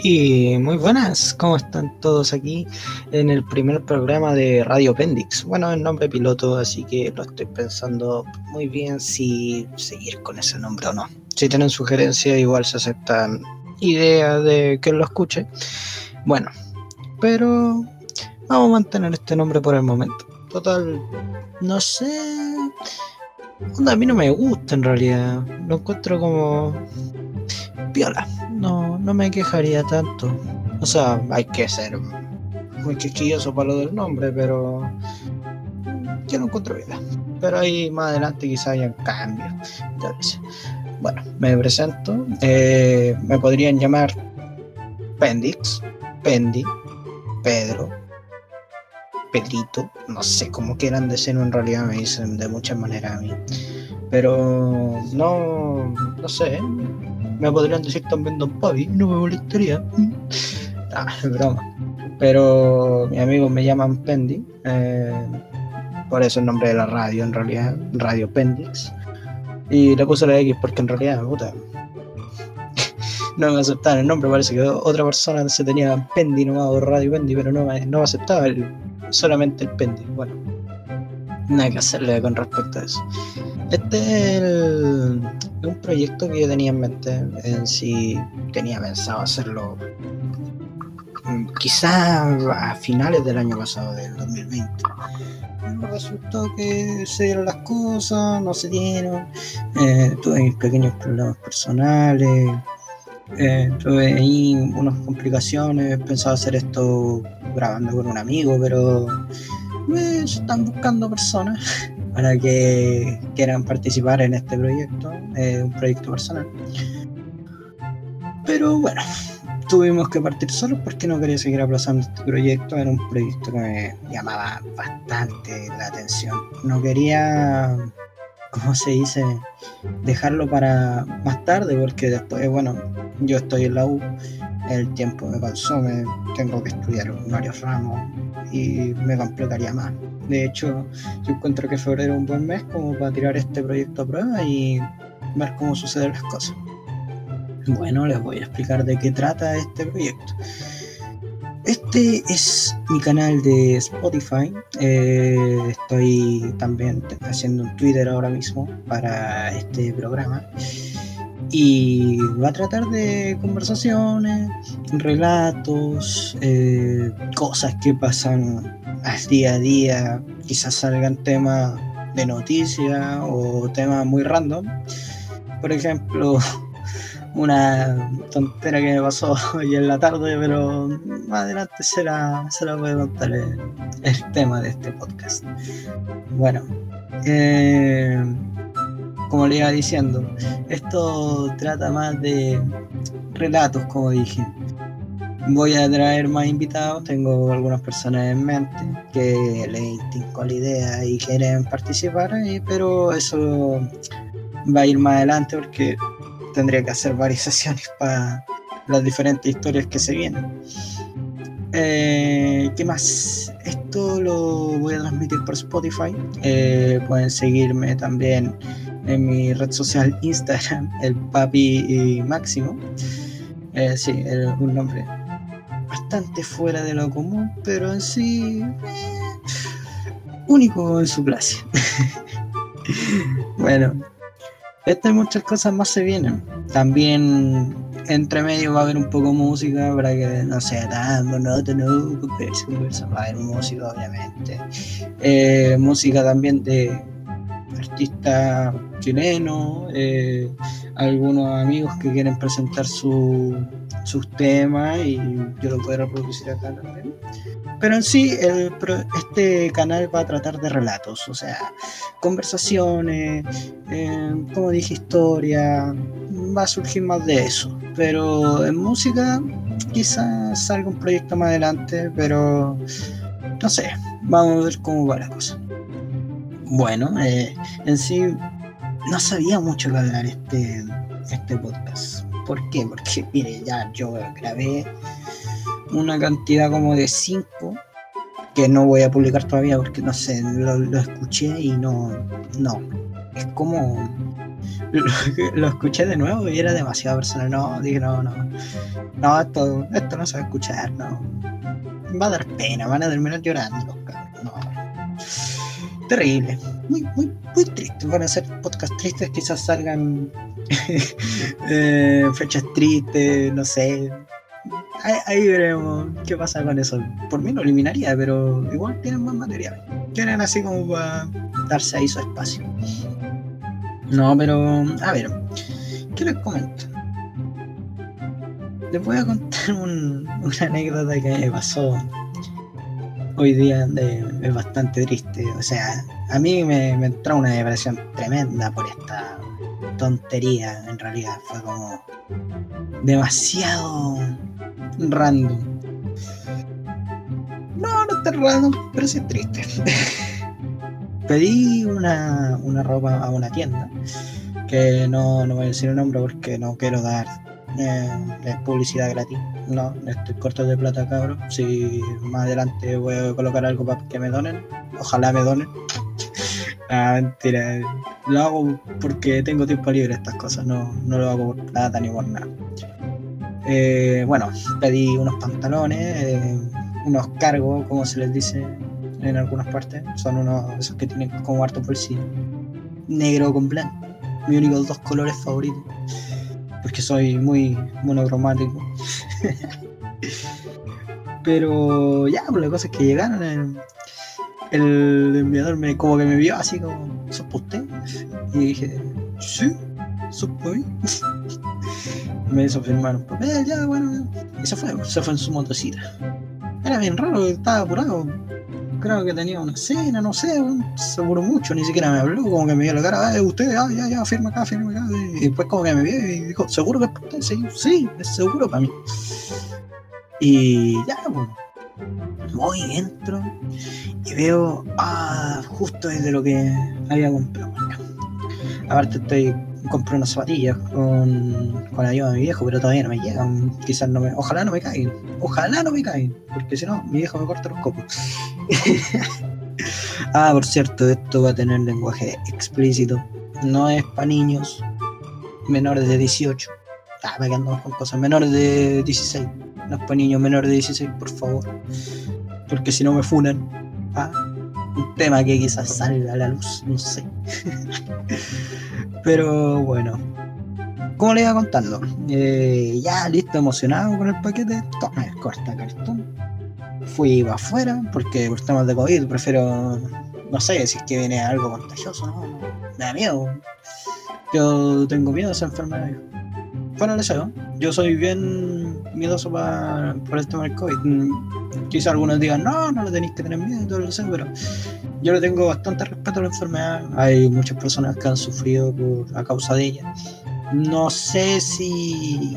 Y muy buenas, ¿cómo están todos aquí en el primer programa de Radio Pendix? Bueno, el nombre piloto, así que lo estoy pensando muy bien si seguir con ese nombre o no. Si tienen sugerencias, igual se aceptan ideas de que lo escuche. Bueno, pero vamos a mantener este nombre por el momento. Total, no sé. A mí no me gusta en realidad. Lo encuentro como piola. No, no me quejaría tanto. O sea, hay que ser muy quisquilloso para lo del nombre, pero yo no encuentro vida. Pero ahí más adelante quizá haya cambios. Bueno, me presento. Eh, me podrían llamar Pendix, Pendi, Pedro, Pedrito, no sé cómo quieran decirlo en realidad, me dicen de muchas maneras a mí. Pero no, no sé, me podrían decir también Don Pavi, no me molestaría. Ah, es broma. Pero mis amigos me llaman Pendi, eh, por eso el nombre de la radio, en realidad, Radio Pendix. Y le puse la X porque en realidad, puta, no me aceptaban el nombre, parece que otra persona se tenía Pendi nomás o Radio Pendi, pero no, no me aceptaba solamente el Pendi. Bueno, nada que hacerle con respecto a eso. Este es, un proyecto que yo tenía en mente, en sí tenía pensado hacerlo mm, quizás a finales del año pasado, del 2020. Pero resultó que se dieron las cosas, no se dieron, eh, tuve mis pequeños problemas personales, eh, tuve ahí unas complicaciones, pensaba hacer esto grabando con un amigo, pero me están buscando personas para que quieran participar en este proyecto, eh, un proyecto personal. Pero bueno, tuvimos que partir solos porque no quería seguir aplazando este proyecto. Era un proyecto que me llamaba bastante la atención. No quería, ¿cómo se dice?, dejarlo para más tarde porque después, bueno, yo estoy en la U, el tiempo me pasó, me tengo que estudiar varios ramos y me complicaría más. De hecho, yo encuentro que febrero es un buen mes como para tirar este proyecto a prueba y ver cómo suceden las cosas. Bueno, les voy a explicar de qué trata este proyecto. Este es mi canal de Spotify. Eh, estoy también haciendo un Twitter ahora mismo para este programa. Y va a tratar de conversaciones, relatos, eh, cosas que pasan día a día, quizás salgan temas de noticia o temas muy random. Por ejemplo, una tontera que me pasó hoy en la tarde, pero más adelante se la, se la voy a contar el, tema de este podcast. Bueno, eh, como le iba diciendo, esto trata más de relatos, como dije. Voy a traer más invitados, tengo algunas personas en mente que les intinco la idea y quieren participar, pero eso va a ir más adelante porque tendría que hacer varias sesiones para las diferentes historias que se vienen. Eh, ¿Qué más? Esto lo voy a transmitir por Spotify. Eh, pueden seguirme también en mi red social Instagram, el Papi Máximo. Eh, sí, es un nombre bastante fuera de lo común, pero en sí único en su clase. bueno, estas muchas cosas más se vienen. También entre medio va a haber un poco de música para que no sea tan monótono, va a haber música obviamente. Eh, música también de artistas chilenos, eh, algunos amigos que quieren presentar su, sus temas y yo lo puedo reproducir acá también. Pero en sí, este canal va a tratar de relatos, o sea, conversaciones, eh, como dije, historia, va a surgir más de eso. Pero en música quizás salga un proyecto más adelante, pero no sé, vamos a ver cómo va la cosa. Bueno, eh, en sí no sabía mucho que hablar este, este podcast. ¿Por qué? Porque, mire, ya yo grabé una cantidad como de 5 que no voy a publicar todavía porque no sé, lo, escuché y no, no. Es como lo, escuché de nuevo y era demasiado personal. No, dije, no, no. No, esto, esto no se va a escuchar, no. Va a dar pena, van a terminar llorando los. Terrible. Muy, muy, muy triste. Van a ser podcast tristes, quizás salgan eh, fechas tristes, no sé. Ahí, veremos qué pasa con eso. Por mí lo eliminaría, pero igual tienen más material. Tienen así como para darse ahí su espacio. No, pero a ver, ¿qué les comento? Les voy a contar una anécdota que me pasó hoy día es bastante triste. O sea, a mí me, me entró una depresión tremenda por esta tontería. En realidad fue como demasiado random. No, no está random, pero sí es triste. pedí una, una ropa a una tienda, que no, no voy a decir el nombre porque no quiero dar eh, publicidad gratis. No, estoy corto de plata, cabrón. Si más adelante voy a colocar algo para que me donen, ojalá me donen. ah, mentira. Lo hago porque tengo tiempo libre estas cosas, no, no lo hago por plata ni por nada. Eh, bueno, pedí unos pantalones, eh, unos cargos, como se les dice en algunas partes. Son unos esos que tienen como harto bolsillo. Negro con blanco. Mi único dos colores favoritos. Porque soy muy monocromático. Pero ya, pues la cosa es que llegaron. El, enviador me como que me vio así como, ¿sos usted? Y dije, sí, sos me hizo firmar un papel, ya, bueno. Se fue, se fue en su motocita. Era bien raro, estaba apurado creo que tenía una cena, no sé, seguro mucho, ni siquiera me habló, como que me dio la cara, ah, usted, ah, ya, ya, firma acá, firma acá, y después como que me vio y dijo, ¿seguro que es para usted? Sí, sí, es seguro para mí. Y ya, bueno, voy, entro y veo, ah, justo desde lo que había comprado. Aparte estoy compré unas zapatillas con, con la ayuda de mi viejo, pero todavía no me llegan. Quizás no me. Ojalá no me caigan. Ojalá no me caigan. Porque si no, mi viejo me corta los copos. ah, por cierto, esto va a tener lenguaje explícito. No es para niños menores de 18. Ah, me andamos con cosas. Menores de 16. No es para niños menores de 16, por favor. Porque si no me funan. Ah, un tema que quizás salga a la luz, no sé. Pero bueno, como le iba contando, eh, ya listo, emocionado con el paquete, toma corta cartón. Fui para afuera porque por temas de COVID prefiero, no sé, si es que viene algo contagioso, ¿no? Me da miedo. Yo tengo miedo a esa enfermedad. Bueno, deseo. Yo soy bien miedoso para, por el tema del COVID. Quizá algunos digan, no, no le tenéis que tener miedo y todo sé, pero yo le tengo bastante respeto a la enfermedad. Hay muchas personas que han sufrido por, a causa de ella. No sé si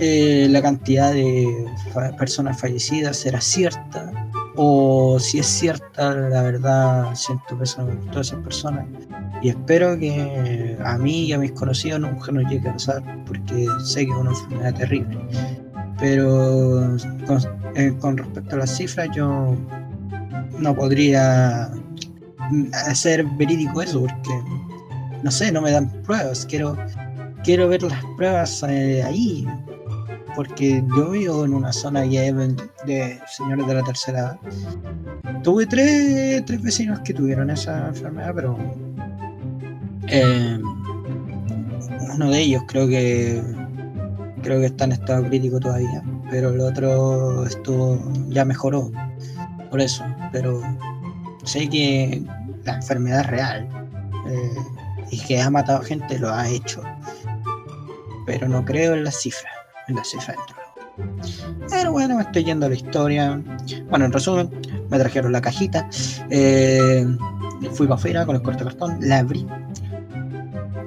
eh, la cantidad de personas fallecidas será cierta o si es cierta, la verdad, siento pésame por todas esas personas. Y espero que a mí y a mis conocidos nunca nos llegue a pasar, porque sé que es una enfermedad terrible. Pero con, eh, respecto a las cifras, yo no podría hacer verídico eso porque no sé, no me dan pruebas. Quiero, quiero ver las pruebas eh, ahí. Porque yo vivo en una zona de señores de la tercera edad. Tuve tres, tres vecinos que tuvieron esa enfermedad, pero eh, uno de ellos creo que creo que está en estado crítico todavía, pero el otro estuvo ya mejoró por eso, pero sé que la enfermedad es real eh, y que ha matado gente lo ha hecho, pero no creo en las cifras, en las cifras dentro. Pero bueno, me estoy yendo a la historia. Bueno, en resumen, me trajeron la cajita, eh, fui para afuera con el corte cartón, la abrí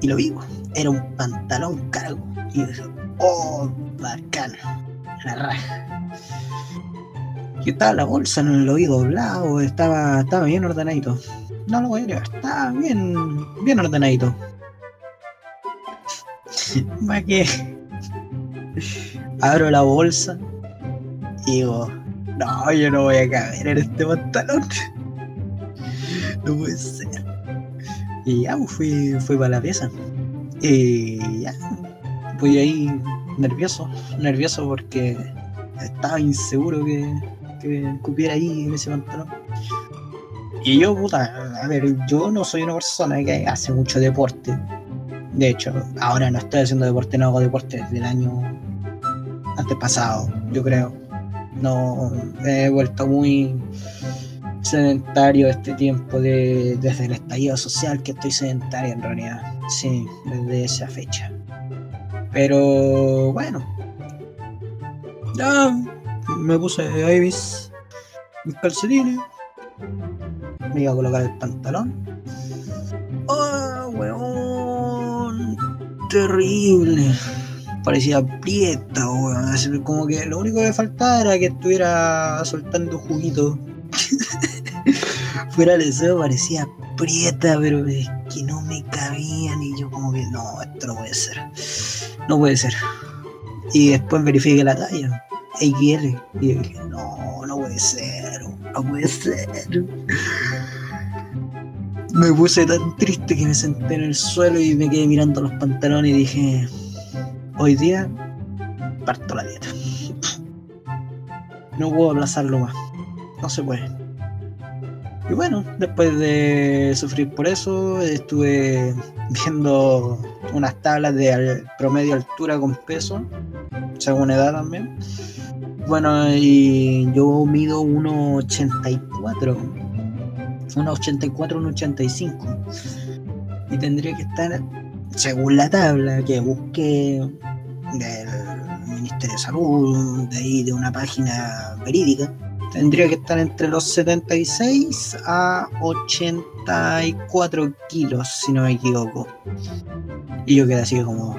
y lo vi. Era un pantalón cargo. Y dije, oh, bacana, la raja que estaba la bolsa, no lo vi doblado, estaba, estaba bien ordenadito. No lo voy a creer, estaba bien, bien ordenadito. Va que abro la bolsa y digo, no, yo no voy a caber en este pantalón. No puede ser. Y ya, pues, fui, fui para la pieza. Y ya, fui ahí nervioso, nervioso porque estaba inseguro que, que cupiera ahí en ese pantalón. Y yo, puta, a ver, yo no soy una persona que hace mucho deporte. De hecho, ahora no estoy haciendo deporte, no hago deporte desde el año antepasado, yo creo. No, he vuelto muy sedentario este tiempo de, desde el estallido social que estoy sedentario en realidad. Sí, desde esa fecha. Pero bueno. Ya me puse Ibis mis calcetines me iba a colocar el pantalón. ¡Oh! Terrible. Parecía prieta, weón. Como que lo único que faltaba era que estuviera soltando juguito. Fuera de eso parecía prieta, pero es que no me cabían y yo como que no, esto no puede ser. No puede ser. Y después verifiqué la talla. XL. Y dije, no, no puede ser, no puede ser. Me puse tan triste que me senté en el suelo y me quedé mirando los pantalones y dije, hoy día parto la dieta. No puedo aplazarlo más. No se puede. Y bueno, después de sufrir por eso, estuve viendo unas tablas de promedio altura con peso, según edad también. Bueno, y yo mido 1,84. 1,84, 1,85. Y tendría que estar, según la tabla que busqué del Ministerio de Salud, de ahí de una página verídica, tendría que estar entre los 76 a 84 kilos, si no me equivoco. Y yo quedé así como,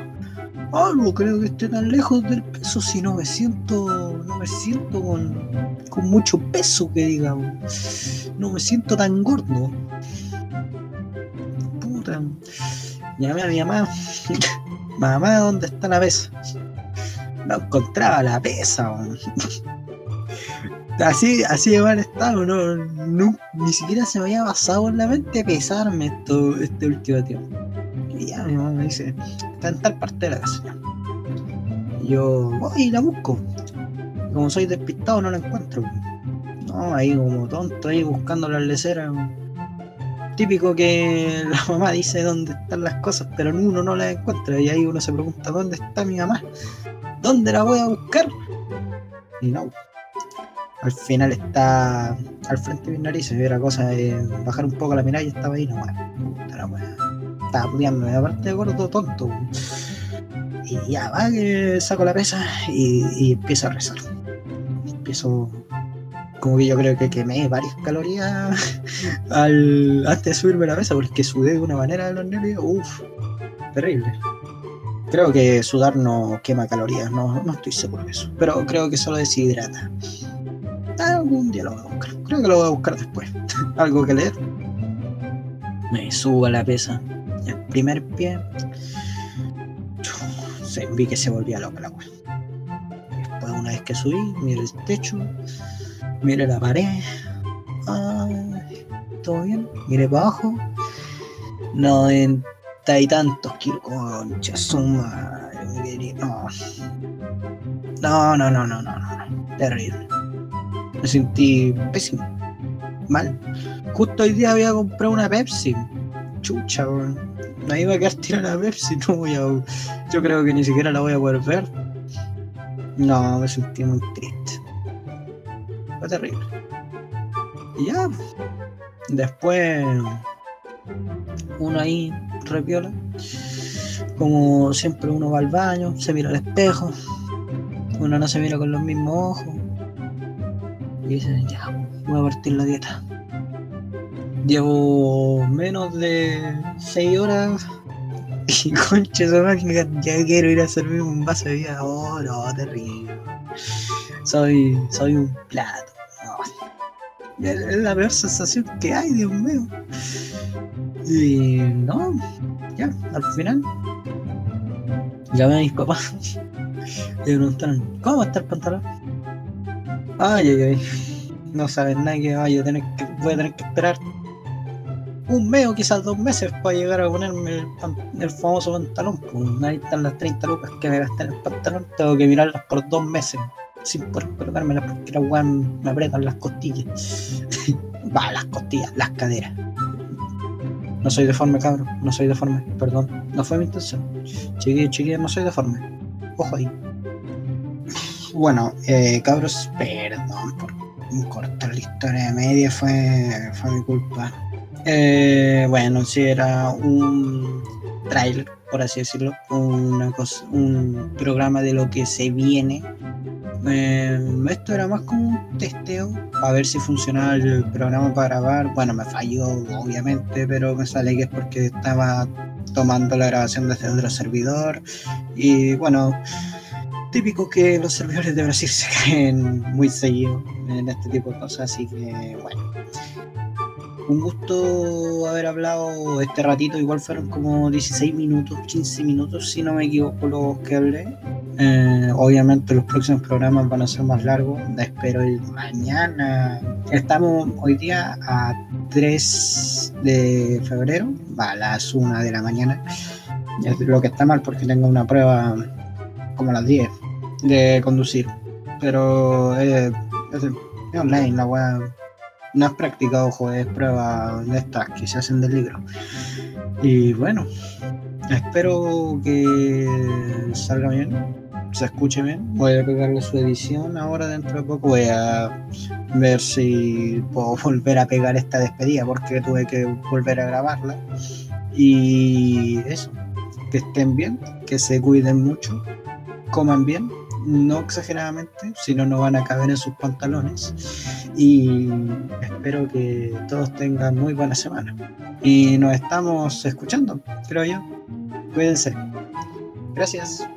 no creo que esté tan lejos del peso si no me siento, no me siento con, mucho peso, que digamos. No me siento tan gordo. Puta. Llamé a mi mamá. mamá, ¿dónde está la pesa? No encontraba la pesa. Así, así de mal estado, no, ni siquiera se me había pasado en la mente pesarme esto, este último tiempo. Y ya mi mamá me dice, está en tal parte de la casa. Yo voy y la busco. como soy despistado no la encuentro. No, ahí como tonto, ahí buscando las leceras. Típico que la mamá dice dónde están las cosas, pero uno no las encuentra. Y ahí uno se pregunta, ¿dónde está mi mamá? ¿Dónde la voy a buscar? Y no. Al final está al frente de mi nariz. Era cosa de bajar un poco la mirada y estaba ahí nomás. Puta la estaba pudiendo, aparte de gordo tonto. Y ya va que saco la pesa y, y empiezo a rezar. Empiezo como que yo creo que quemé varias calorías al, antes de subirme la mesa porque sudé de una manera de los nervios, uff, terrible. Creo que sudar no quema calorías, no, no estoy seguro de eso, pero creo que solo deshidrata. Algún día lo voy a buscar, creo que lo voy a buscar después. Algo que leer. Me subo a la pesa, el primer pie, se, vi que se volvía loca la wea. Después, una vez que subí, miré el techo, miré la pared, todo bien, miré para abajo, noventa y tantos kilos, concha, suma, no. No, no, no, no, no, no, terrible. Me sentí pésimo, mal. Justo hoy día había comprado una Pepsi, chucha, me iba a quedar tirada la Pepsi, no voy a. Yo creo que ni siquiera la voy a poder ver. No, me sentí muy triste. Fue terrible. Y ya. Después. Uno ahí, repiola. Como siempre uno va al baño, se mira al espejo. Uno no se mira con los mismos ojos. Y dice, ya, voy a partir la dieta. Llevo menos de 6 horas y concha esa máquina, ya quiero ir a servirme un vaso de vida. Oh, no, terrible. Soy, soy un plato. Es la peor sensación que hay, Dios mío. Y no, ya, al final llamé a mis papás. Le preguntaron, ¿cómo está el pantalón? Ay, ay, ay. No saben nada que vaya a tener que, voy a tener que esperar un mes o quizás dos meses para llegar a ponerme el, famoso pantalón. Pues ahí están las 30 lucas que me gasté en el pantalón. Tengo que mirarlas por dos meses sin poder colocármelas porque las weón me aprietan las costillas. Va, las costillas, las caderas. No soy deforme, cabrón. No soy deforme. Perdón. No fue mi intención. Chiquillo, chiquillo, no soy deforme. Ojo ahí. Bueno, eh, cabros, perdón por cortar la historia de media. Fue, fue mi culpa. Eh, bueno, si era un trailer, por así decirlo, un programa de lo que se viene. Eh, esto era más como un testeo a ver si funcionaba el programa para grabar. Bueno, me falló, obviamente, pero me sale que es porque estaba tomando la grabación desde otro servidor. Y bueno, típico que los servidores de Brasil se caen muy seguido en este tipo de cosas, así que bueno un gusto haber hablado este ratito, igual fueron como 16 minutos, 15 minutos, si no me equivoco, los que hablé. Eh, obviamente los próximos programas van a ser más largos, espero el mañana. Estamos hoy día a 3 de febrero, a las 1 de la mañana. Es lo que está mal porque tengo una prueba como a las 10 de conducir. Pero eh, es, online, la weá no has practicado, joder, pruebas de estas que se hacen del libro. Y bueno, espero que salga bien, se escuche bien. Voy a pegarle su edición ahora dentro de poco. Voy a ver si puedo volver a pegar esta despedida porque tuve que volver a grabarla. Y eso, que estén bien, que se cuiden mucho, coman bien no exageradamente, si no, no van a caber en sus pantalones. Y espero que todos tengan muy buena semana. Y nos estamos escuchando, creo yo. Cuídense. Gracias.